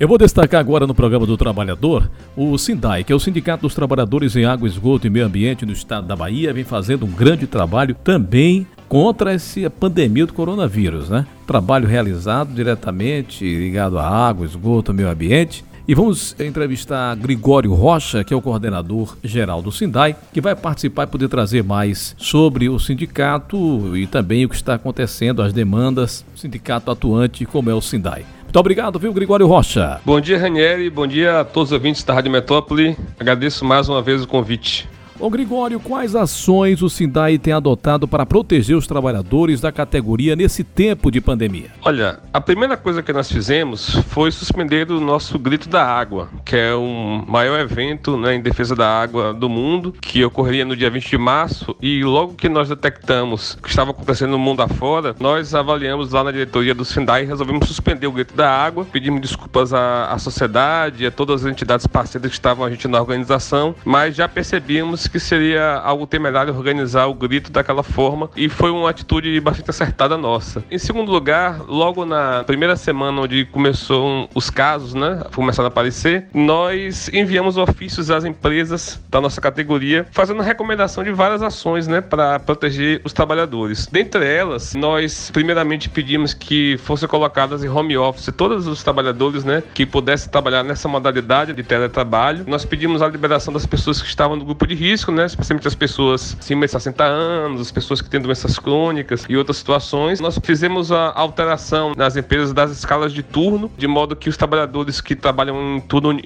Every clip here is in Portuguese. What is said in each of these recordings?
Eu vou destacar agora no programa do Trabalhador o SINDAI, que é o Sindicato dos Trabalhadores em Água, Esgoto e Meio Ambiente no estado da Bahia, vem fazendo um grande trabalho também contra essa pandemia do coronavírus, né? Trabalho realizado diretamente ligado à água, esgoto, meio ambiente. E vamos entrevistar Gregório Rocha, que é o coordenador geral do Sindai, que vai participar e poder trazer mais sobre o sindicato e também o que está acontecendo, as demandas do sindicato atuante, como é o Sindai. Muito obrigado, viu, Gregório Rocha? Bom dia, Ranieri. Bom dia a todos os ouvintes da Rádio Metrópole. Agradeço mais uma vez o convite. Ô Gregório, quais ações o Sindai tem adotado para proteger os trabalhadores da categoria nesse tempo de pandemia? Olha, a primeira coisa que nós fizemos foi suspender o nosso Grito da Água, que é um maior evento né, em defesa da água do mundo, que ocorreria no dia 20 de março, e logo que nós detectamos que estava acontecendo no mundo afora, nós avaliamos lá na diretoria do Sindai e resolvemos suspender o Grito da Água, pedimos desculpas à, à sociedade, a todas as entidades parceiras que estavam a gente na organização, mas já percebíamos que seria algo temerário organizar o grito daquela forma e foi uma atitude bastante acertada nossa. Em segundo lugar, logo na primeira semana onde começou os casos, né, começaram a aparecer, nós enviamos ofícios às empresas da nossa categoria fazendo recomendação de várias ações, né, para proteger os trabalhadores. Dentre elas, nós primeiramente pedimos que fossem colocadas em home office todos os trabalhadores, né, que pudessem trabalhar nessa modalidade de teletrabalho. Nós pedimos a liberação das pessoas que estavam no grupo de risco risco, né? Especialmente as pessoas acima de 60 anos, as pessoas que têm doenças crônicas e outras situações. Nós fizemos a alteração nas empresas das escalas de turno, de modo que os trabalhadores que trabalham em turno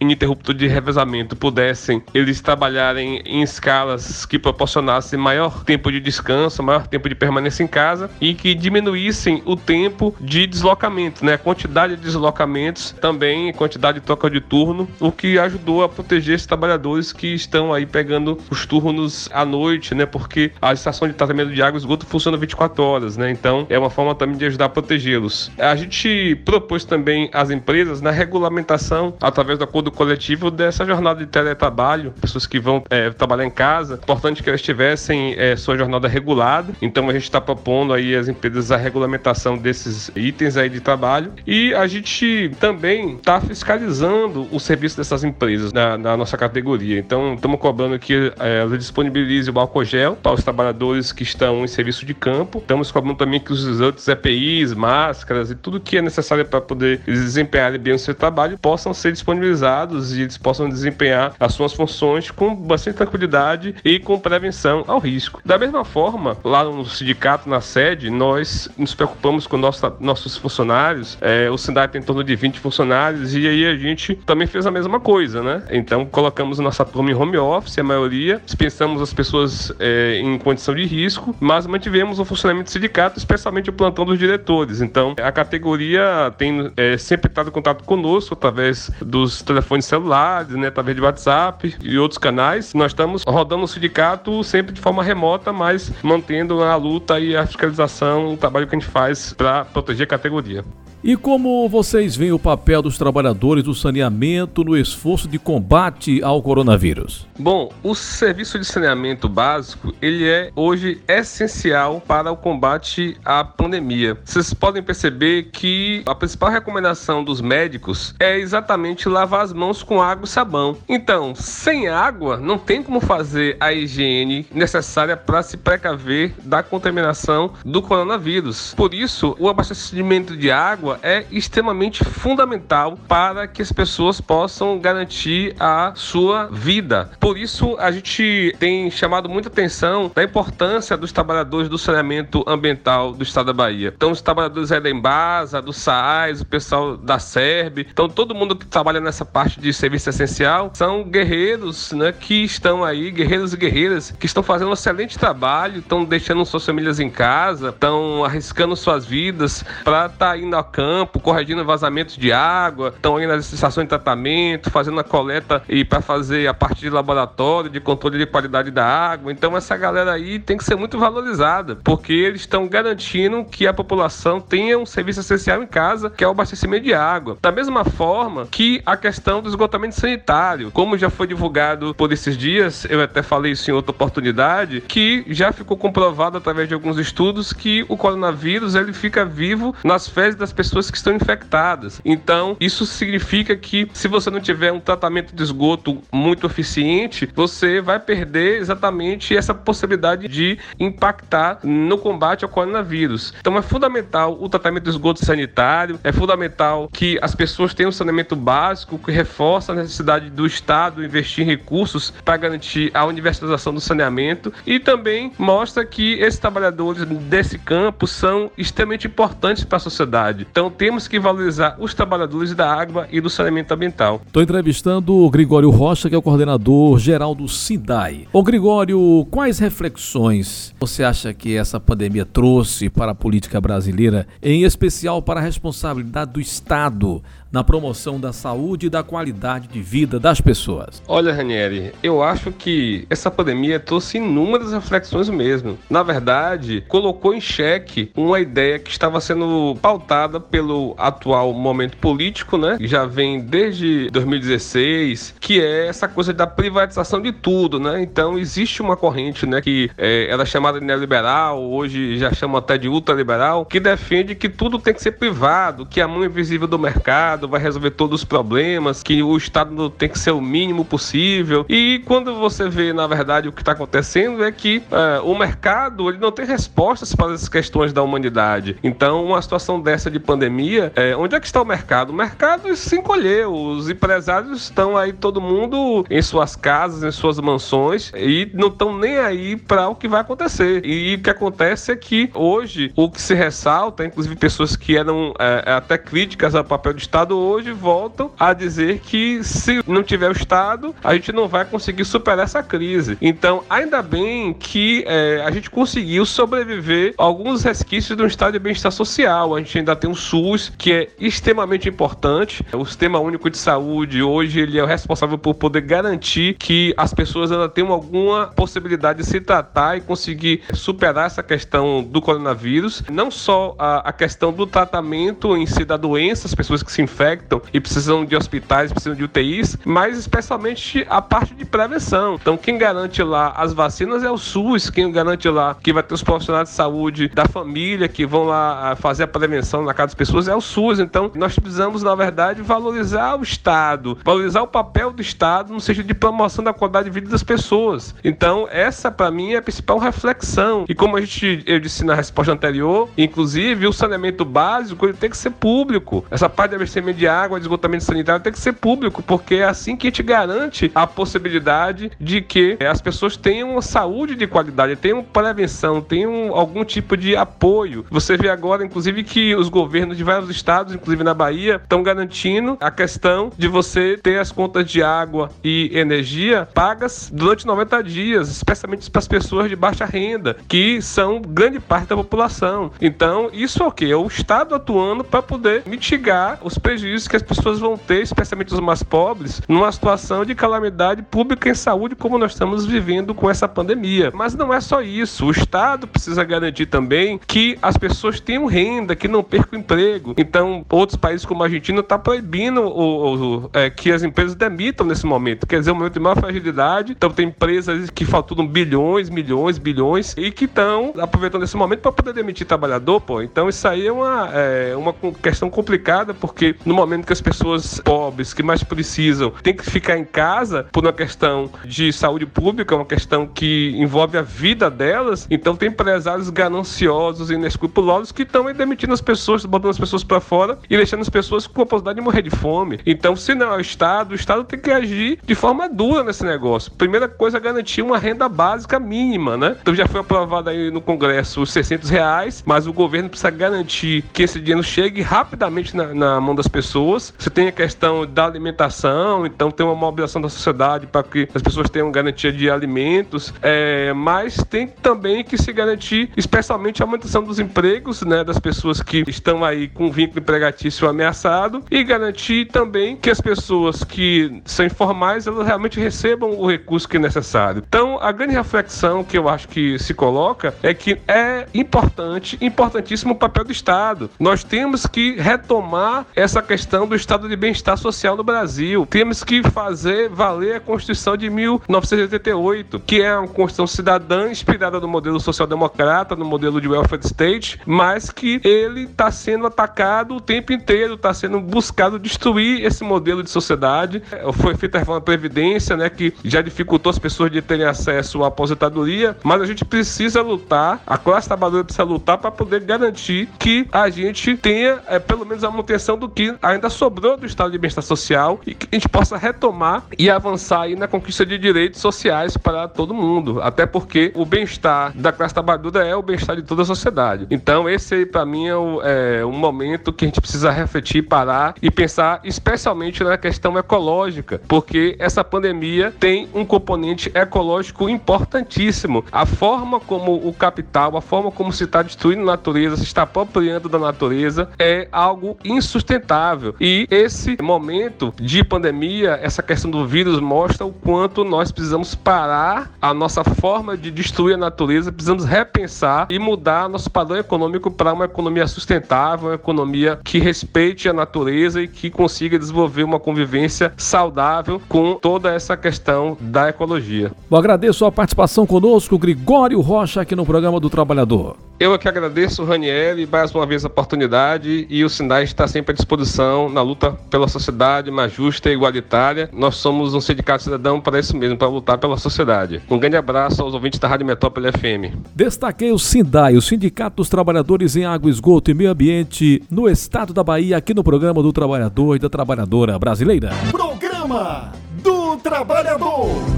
ininterrupto de revezamento pudessem eles trabalharem em escalas que proporcionassem maior tempo de descanso, maior tempo de permanência em casa e que diminuíssem o tempo de deslocamento, né? A quantidade de deslocamentos também, quantidade de troca de turno, o que ajudou a proteger esses trabalhadores que estão aí pegando os turnos à noite, né? Porque a estação de tratamento de água e esgoto funciona 24 horas, né? Então é uma forma também de ajudar a protegê-los. A gente propôs também às empresas na regulamentação, através do acordo coletivo, dessa jornada de teletrabalho, pessoas que vão é, trabalhar em casa. Importante que elas tivessem é, sua jornada regulada. Então a gente está propondo aí às empresas a regulamentação desses itens aí de trabalho. E a gente também está fiscalizando o serviço dessas empresas na, na nossa categoria. Então estamos cobrando que é, ela disponibilize o álcool gel para os trabalhadores que estão em serviço de campo. Estamos cobrando também que os outros EPIs, máscaras e tudo que é necessário para poder desempenhar bem o seu trabalho possam ser disponibilizados e eles possam desempenhar as suas funções com bastante tranquilidade e com prevenção ao risco. Da mesma forma, lá no sindicato, na sede, nós nos preocupamos com nossa, nossos funcionários. É, o sindicato tem em torno de 20 funcionários e aí a gente também fez a mesma coisa, né? Então colocamos nossa turma em home office, maioria, dispensamos as pessoas é, em condição de risco, mas mantivemos o funcionamento do sindicato, especialmente o plantão dos diretores. Então, a categoria tem é, sempre estado em contato conosco através dos telefones celulares, né, através de WhatsApp e outros canais. Nós estamos rodando o sindicato sempre de forma remota, mas mantendo a luta e a fiscalização, o trabalho que a gente faz para proteger a categoria. E como vocês veem o papel dos trabalhadores do saneamento no esforço de combate ao coronavírus? Bom, o serviço de saneamento básico, ele é hoje essencial para o combate à pandemia. Vocês podem perceber que a principal recomendação dos médicos é exatamente lavar as mãos com água e sabão. Então, sem água, não tem como fazer a higiene necessária para se precaver da contaminação do coronavírus. Por isso, o abastecimento de água água é extremamente fundamental para que as pessoas possam garantir a sua vida. Por isso, a gente tem chamado muita atenção da importância dos trabalhadores do saneamento ambiental do estado da Bahia. Então, os trabalhadores da Embasa, do SAAS, o pessoal da SERB, então todo mundo que trabalha nessa parte de serviço essencial são guerreiros, né, que estão aí, guerreiros e guerreiras, que estão fazendo um excelente trabalho, estão deixando suas famílias em casa, estão arriscando suas vidas para estar tá indo ao campo, corrigindo vazamentos de água, estão aí nas estações de tratamento, fazendo a coleta e para fazer a parte de laboratório, de controle de qualidade da água. Então essa galera aí tem que ser muito valorizada, porque eles estão garantindo que a população tenha um serviço essencial em casa, que é o abastecimento de água. Da mesma forma que a questão do esgotamento sanitário, como já foi divulgado por esses dias, eu até falei isso em outra oportunidade, que já ficou comprovado através de alguns estudos que o coronavírus ele fica vivo nas fezes das pessoas pessoas que estão infectadas. Então, isso significa que se você não tiver um tratamento de esgoto muito eficiente, você vai perder exatamente essa possibilidade de impactar no combate ao coronavírus. Então, é fundamental o tratamento de esgoto sanitário, é fundamental que as pessoas tenham um saneamento básico que reforça a necessidade do Estado investir em recursos para garantir a universalização do saneamento e também mostra que esses trabalhadores desse campo são extremamente importantes para a sociedade. Então temos que valorizar os trabalhadores da água e do saneamento ambiental. Estou entrevistando o Gregório Rocha, que é o coordenador geral do SIDAI. Ô Gregório, quais reflexões você acha que essa pandemia trouxe para a política brasileira, em especial para a responsabilidade do Estado na promoção da saúde e da qualidade de vida das pessoas? Olha, Ranieri, eu acho que essa pandemia trouxe inúmeras reflexões mesmo. Na verdade, colocou em xeque uma ideia que estava sendo pautada pelo atual momento político, né? Já vem desde 2016, que é essa coisa da privatização de tudo, né? Então existe uma corrente, né, que é, ela é chamada de neoliberal, hoje já chama até de ultraliberal, que defende que tudo tem que ser privado, que a mão invisível do mercado Estado vai resolver todos os problemas, que o Estado tem que ser o mínimo possível. E quando você vê, na verdade, o que está acontecendo é que é, o mercado ele não tem respostas para as questões da humanidade. Então, uma situação dessa de pandemia, é, onde é que está o mercado? O mercado se encolheu, os empresários estão aí todo mundo em suas casas, em suas mansões e não estão nem aí para o que vai acontecer. E o que acontece é que hoje o que se ressalta, inclusive pessoas que eram é, até críticas ao papel do Estado Estado hoje voltam a dizer que se não tiver o Estado, a gente não vai conseguir superar essa crise. Então, ainda bem que é, a gente conseguiu sobreviver alguns resquícios do estado de bem-estar social. A gente ainda tem o SUS, que é extremamente importante. O Sistema Único de Saúde, hoje, ele é o responsável por poder garantir que as pessoas ainda tenham alguma possibilidade de se tratar e conseguir superar essa questão do coronavírus. Não só a, a questão do tratamento em si da doença, as pessoas que se infectam e precisam de hospitais, precisam de UTIs, mas especialmente a parte de prevenção. Então, quem garante lá as vacinas é o SUS, quem garante lá que vai ter os profissionais de saúde da família que vão lá ah, fazer a prevenção na casa das pessoas é o SUS. Então, nós precisamos, na verdade, valorizar o Estado, valorizar o papel do Estado no sentido de promoção da qualidade de vida das pessoas. Então, essa para mim é a principal reflexão. E como a gente eu disse na resposta anterior, inclusive o saneamento básico ele tem que ser público. Essa parte de abastecimento de água, de esgotamento sanitário tem que ser público, porque é assim que a gente garante a possibilidade de que eh, as pessoas tenham saúde de qualidade, tenham prevenção, tenham algum tipo de apoio. Você vê agora, inclusive, que os governos de vários estados, inclusive na Bahia, estão garantindo a questão de você ter as contas de água e energia pagas durante 90 dias, especialmente para as pessoas de baixa renda, que são grande parte da população. Então, isso é o que? É o Estado atuando para poder mitigar os prejuízos prejuízos que as pessoas vão ter, especialmente os mais pobres, numa situação de calamidade pública em saúde como nós estamos vivendo com essa pandemia. Mas não é só isso. O Estado precisa garantir também que as pessoas tenham renda, que não percam emprego. Então, outros países como a Argentina estão tá proibindo o, o, é, que as empresas demitam nesse momento. Quer dizer, um momento de maior fragilidade. Então, tem empresas que faturam bilhões, milhões, bilhões e que estão aproveitando esse momento para poder demitir trabalhador, pô. Então, isso aí é uma, é, uma questão complicada, porque no momento que as pessoas pobres, que mais precisam, têm que ficar em casa por uma questão de saúde pública, uma questão que envolve a vida delas, então tem empresários gananciosos e inescrupulosos que estão demitindo as pessoas, botando as pessoas para fora e deixando as pessoas com a possibilidade de morrer de fome. Então, se não é o Estado, o Estado tem que agir de forma dura nesse negócio. Primeira coisa é garantir uma renda básica mínima, né? Então já foi aprovado aí no Congresso os 600 reais, mas o governo precisa garantir que esse dinheiro chegue rapidamente na, na mão das pessoas. Você tem a questão da alimentação, então tem uma mobilização da sociedade para que as pessoas tenham garantia de alimentos, é, mas tem também que se garantir, especialmente a manutenção dos empregos, né, das pessoas que estão aí com vínculo empregatício ameaçado e garantir também que as pessoas que são informais elas realmente recebam o recurso que é necessário. Então, a grande reflexão que eu acho que se coloca é que é importante, importantíssimo o papel do Estado. Nós temos que retomar essa questão do estado de bem-estar social no Brasil. Temos que fazer valer a Constituição de 1988, que é uma Constituição cidadã inspirada no modelo social-democrata, no modelo de welfare state, mas que ele está sendo atacado o tempo inteiro, está sendo buscado destruir esse modelo de sociedade. Foi feita a reforma da Previdência, né, que já dificultou as pessoas de terem acesso à aposentadoria, mas a gente precisa lutar, a classe trabalhadora precisa lutar para poder garantir que a gente tenha é, pelo menos a manutenção do que ainda sobrou do estado de bem-estar social e que a gente possa retomar e avançar aí na conquista de direitos sociais para todo mundo. Até porque o bem-estar da classe trabalhadora é o bem-estar de toda a sociedade. Então, esse aí, para mim, é, o, é um momento que a gente precisa refletir, parar e pensar especialmente na questão ecológica, porque essa pandemia tem um componente ecológico importantíssimo. A forma como o capital, a forma como se está destruindo a natureza, se está apropriando da natureza, é algo insustentável. E esse momento de pandemia, essa questão do vírus mostra o quanto nós precisamos parar a nossa forma de destruir a natureza, precisamos repensar e mudar nosso padrão econômico para uma economia sustentável, uma economia que respeite a natureza e que consiga desenvolver uma convivência saudável com toda essa questão da ecologia. Eu agradeço a participação conosco, Gregório Rocha, aqui no programa do Trabalhador. Eu que agradeço, Raniel, mais uma vez a oportunidade e o Sinai está sempre à disposição na luta pela sociedade mais justa e igualitária. Nós somos um sindicato cidadão para isso mesmo, para lutar pela sociedade. Um grande abraço aos ouvintes da Rádio Metrópole FM. Destaquei o Sindai, o Sindicato dos Trabalhadores em Água, Esgoto e Meio Ambiente, no estado da Bahia, aqui no programa do Trabalhador e da Trabalhadora Brasileira. Programa do Trabalhador.